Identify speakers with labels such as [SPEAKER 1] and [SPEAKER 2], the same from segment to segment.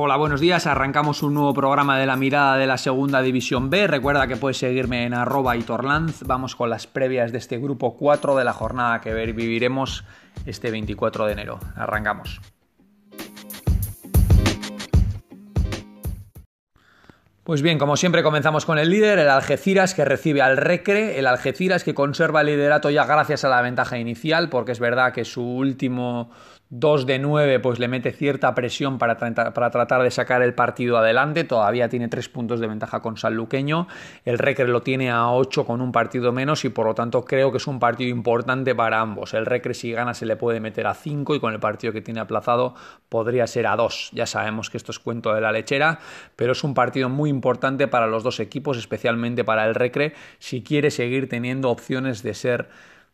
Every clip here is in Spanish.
[SPEAKER 1] Hola, buenos días. Arrancamos un nuevo programa de la mirada de la segunda división B. Recuerda que puedes seguirme en arroba y torlanz. Vamos con las previas de este grupo 4 de la jornada que viviremos este 24 de enero. Arrancamos. Pues bien, como siempre comenzamos con el líder, el Algeciras que recibe al Recre, el Algeciras que conserva el liderato ya gracias a la ventaja inicial, porque es verdad que su último 2 de 9 pues le mete cierta presión para, para, tratar de sacar el partido adelante, todavía tiene 3 puntos de ventaja con Sanluqueño, el Recre lo tiene a 8 con un partido menos y por lo tanto creo que es un partido importante para ambos, el Recre si gana se le puede meter a 5 y con el partido que tiene aplazado podría ser a 2, ya sabemos que esto es cuento de la lechera, pero es un partido muy importante para los dos equipos, especialmente para el Recre, si quiere seguir teniendo opciones de ser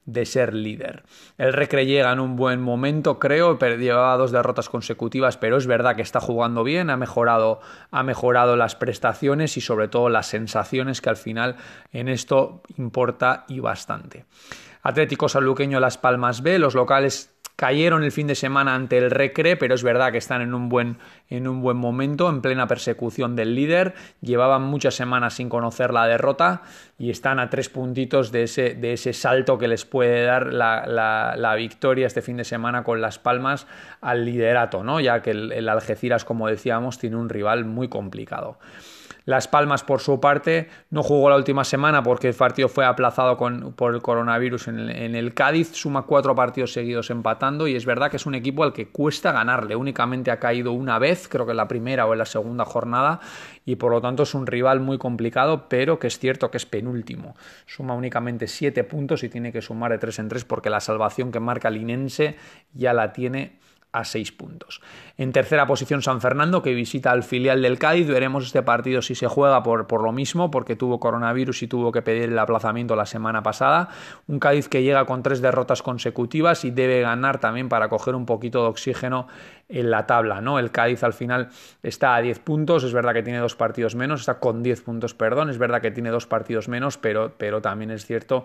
[SPEAKER 1] de ser líder. El Recre llega en un buen momento, creo, llevaba dos derrotas consecutivas, pero es verdad que está jugando bien, ha mejorado, ha mejorado las prestaciones y sobre todo las sensaciones que al final en esto importa y bastante. Atlético Saluqueño Las Palmas B, los locales Cayeron el fin de semana ante el Recre, pero es verdad que están en un buen, en un buen momento, en plena persecución del líder. Llevaban muchas semanas sin conocer la derrota y están a tres puntitos de ese, de ese salto que les puede dar la, la, victoria este fin de semana con Las Palmas al liderato, ¿no? ya que el, el Algeciras, como decíamos, tiene un rival muy complicado. Las Palmas, por su parte, no jugó la última semana porque el partido fue aplazado por el coronavirus en el, Cádiz. Suma cuatro partidos seguidos empatando y es verdad que es un equipo al que cuesta ganarle. Únicamente ha caído una vez, creo que en la primera o en la segunda jornada, y por lo tanto es un rival muy complicado, pero que es cierto que es penúltimo. Suma únicamente siete puntos y tiene que sumar de tres en tres porque la salvación que marca Linense ya la tiene a 6 puntos. En tercera posición San Fernando, que visita al filial del Cádiz. Veremos este partido si se juega por, por, lo mismo, porque tuvo coronavirus y tuvo que pedir el aplazamiento la semana pasada. Un Cádiz que llega con tres derrotas consecutivas y debe ganar también para coger un poquito de oxígeno en la tabla. ¿no? El Cádiz al final está a 10 puntos, es verdad que tiene dos partidos menos, está con 10 puntos, perdón, es verdad que tiene dos partidos menos, pero, pero también es cierto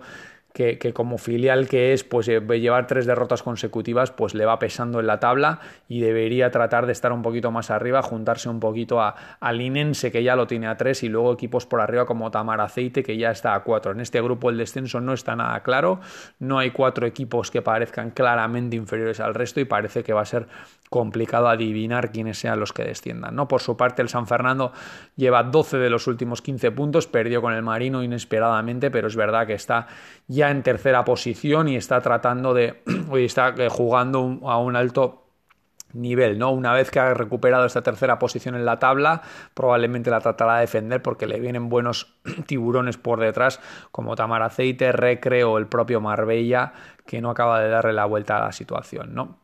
[SPEAKER 1] que, como filial que es, pues eh, llevar tres derrotas consecutivas, pues le va pesando en la tabla y debería tratar de estar un poquito más arriba, juntarse un poquito a, al Inense que ya lo tiene a tres y luego equipos por arriba como Tamar Aceite que ya está a cuatro. En este grupo el descenso no está nada claro, no hay cuatro equipos que parezcan claramente inferiores al resto y parece que va a ser complicado adivinar quiénes sean los que desciendan. ¿no? Por su parte el San Fernando lleva 12 de los últimos 15 puntos, perdió con el Marino inesperadamente, pero es verdad que está ya en tercera posición y está tratando de, hoy está eh, jugando a un alto nivel, ¿no? Una vez que ha recuperado esta tercera posición en la tabla, probablemente la tratará de defender porque le vienen buenos tiburones por detrás, como Tamar Aceite, Recre o el propio Marbella, que no acaba de darle la vuelta a la situación, ¿no?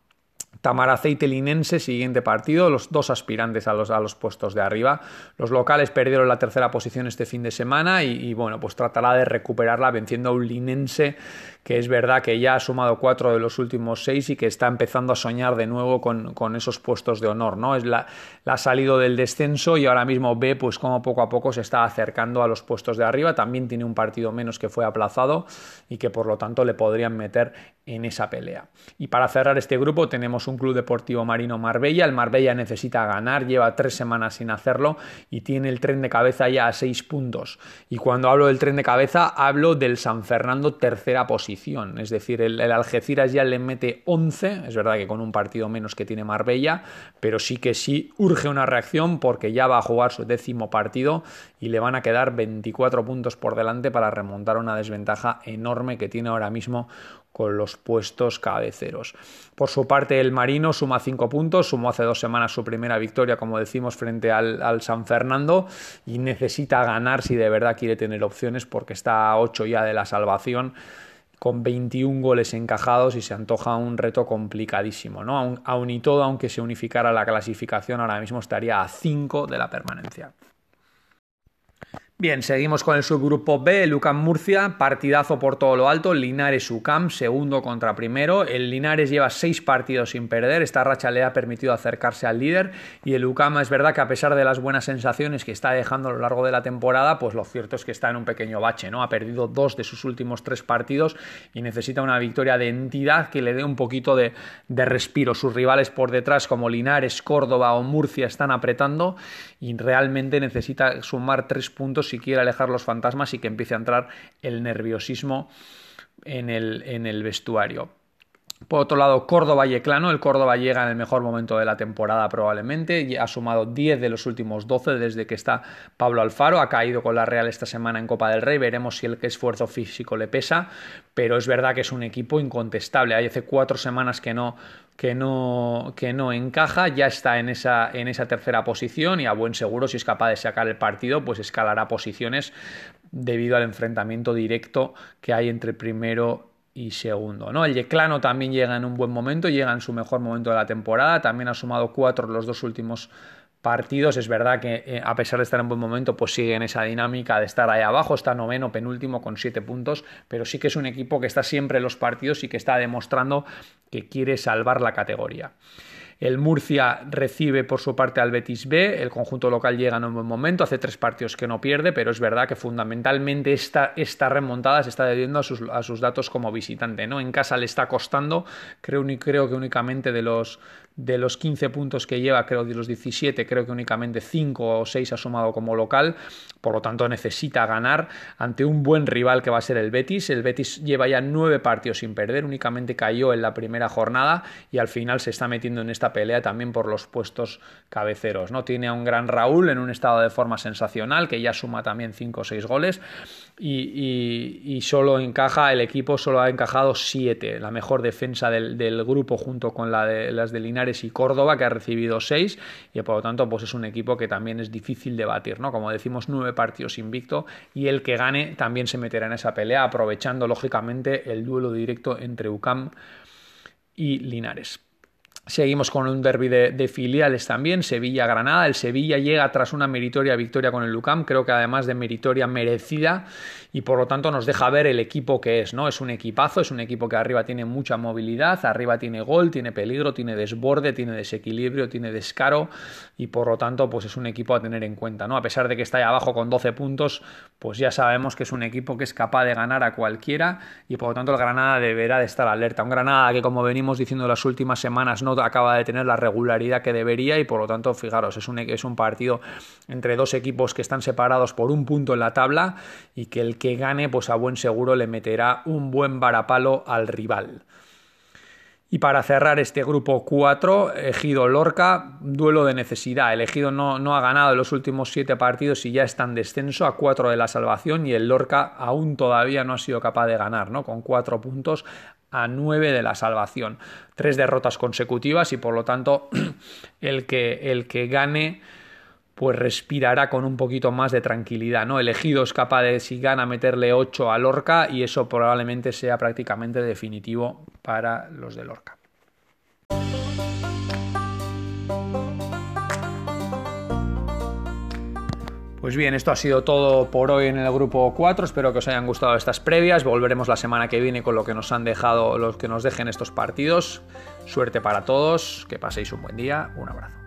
[SPEAKER 1] Tamaraceite Linense, siguiente partido, los dos aspirantes a los, a los puestos de arriba. Los locales perdieron la tercera posición este fin de semana y, bueno, pues tratará de recuperarla venciendo a un Linense que es verdad que ya ha sumado cuatro de los últimos seis y que está empezando a soñar de nuevo con, esos puestos de honor, ¿no? Es la, ha salido del descenso y ahora mismo ve pues como poco a poco se está acercando a los puestos de arriba, también tiene un partido menos que fue aplazado y que por lo tanto le podrían meter en esa pelea. Y para cerrar este grupo tenemos un Club Deportivo Marino Marbella, el Marbella necesita ganar, lleva tres semanas sin hacerlo y tiene el tren de cabeza ya a seis puntos. Y cuando hablo del tren de cabeza hablo del San Fernando tercera posición. Es decir, el, Algeciras ya le mete 11, es verdad que con un partido menos que tiene Marbella, pero sí que sí urge una reacción porque ya va a jugar su décimo partido y le van a quedar 24 puntos por delante para remontar una desventaja enorme que tiene ahora mismo con los puestos cabeceros. Por su parte, el Marino suma 5 puntos, sumó hace dos semanas su primera victoria, como decimos, frente al, San Fernando y necesita ganar si de verdad quiere tener opciones porque está a 8 ya de la salvación con 21 goles encajados y se antoja un reto complicadísimo. ¿no? Aun, y todo, aunque se unificara la clasificación, ahora mismo estaría a 5 de la permanencia. Bien, seguimos con el subgrupo B, el UCAM Murcia, partidazo por todo lo alto, Linares UCAM, segundo contra primero. El Linares lleva seis partidos sin perder, esta racha le ha permitido acercarse al líder y el UCAM es verdad que a pesar de las buenas sensaciones que está dejando a lo largo de la temporada, pues lo cierto es que está en un pequeño bache, ¿no? Ha perdido dos de sus últimos tres partidos y necesita una victoria de entidad que le dé un poquito de, de respiro. Sus rivales por detrás como Linares, Córdoba o Murcia están apretando y realmente necesita sumar tres puntos si quiere alejar los fantasmas y que empiece a entrar el nerviosismo en el, en el vestuario. Por otro lado, Córdoba Yeclano. El Córdoba llega en el mejor momento de la temporada probablemente. Ha sumado 10 de los últimos 12 desde que está Pablo Alfaro. Ha caído con la Real esta semana en Copa del Rey. Veremos si el esfuerzo físico le pesa. Pero es verdad que es un equipo incontestable. Hay hace cuatro semanas que no, que no, que no encaja. Ya está en esa, en esa tercera posición y a buen seguro si es capaz de sacar el partido pues escalará posiciones debido al enfrentamiento directo que hay entre primero y segundo. ¿no? El Yeclano también llega en un buen momento, llega en su mejor momento de la temporada, también ha sumado cuatro los dos últimos partidos. Es verdad que eh, a pesar de estar en buen momento, pues sigue en esa dinámica de estar ahí abajo, está noveno, penúltimo con siete puntos, pero sí que es un equipo que está siempre en los partidos y que está demostrando que quiere salvar la categoría. El Murcia recibe por su parte al Betis B, el conjunto local llega en un buen momento, hace tres partidos que no pierde, pero es verdad que fundamentalmente esta, remontada se está debiendo a sus, a sus, datos como visitante. ¿no? En casa le está costando, creo, creo que únicamente de los, de los 15 puntos que lleva, creo de los 17, creo que únicamente 5 o 6 ha sumado como local, por lo tanto necesita ganar ante un buen rival que va a ser el Betis. El Betis lleva ya 9 partidos sin perder, únicamente cayó en la primera jornada y al final se está metiendo en esta pelea también por los puestos cabeceros. ¿no? Tiene a un gran Raúl en un estado de forma sensacional, que ya suma también 5 o 6 goles, y, solo encaja, el equipo solo ha encajado 7, la mejor defensa del, grupo junto con la de, las de Linares y Córdoba, que ha recibido 6, y por lo tanto pues es un equipo que también es difícil de batir. ¿no? Como decimos, 9 partidos invicto, y el que gane también se meterá en esa pelea, aprovechando lógicamente el duelo directo entre UCAM y Linares. Seguimos con un derby de, filiales también, Sevilla-Granada. El Sevilla llega tras una meritoria victoria con el Lucam, creo que además de meritoria merecida y por lo tanto nos deja ver el equipo que es, ¿no? Es un equipazo, es un equipo que arriba tiene mucha movilidad, arriba tiene gol, tiene peligro, tiene desborde, tiene desequilibrio, tiene descaro y por lo tanto pues es un equipo a tener en cuenta, ¿no? A pesar de que está ahí abajo con 12 puntos, pues ya sabemos que es un equipo que es capaz de ganar a cualquiera y por lo tanto el Granada deberá de estar alerta. Un Granada que como venimos diciendo las últimas semanas no acaba de tener la regularidad que debería y por lo tanto fijaros, es un, es un partido entre dos equipos que están separados por un punto en la tabla y que el que que gane, pues a buen seguro le meterá un buen varapalo al rival. Y para cerrar este grupo 4, Ejido Lorca, duelo de necesidad. El Ejido no, no ha ganado en los últimos 7 partidos y ya está en descenso a 4 de la salvación y el Lorca aún todavía no ha sido capaz de ganar, ¿no? Con 4 puntos a 9 de la salvación. Tres derrotas consecutivas y por lo tanto el que, el que gane pues respirará con un poquito más de tranquilidad, ¿no? Elegido es capaz de, si gana, meterle 8 a Lorca y eso probablemente sea prácticamente definitivo para los de Lorca. Pues bien, esto ha sido todo por hoy en el grupo 4. Espero que os hayan gustado estas previas. Volveremos la semana que viene con lo que nos han dejado, los que nos dejen estos partidos. Suerte para todos, que paséis un buen día. Un abrazo.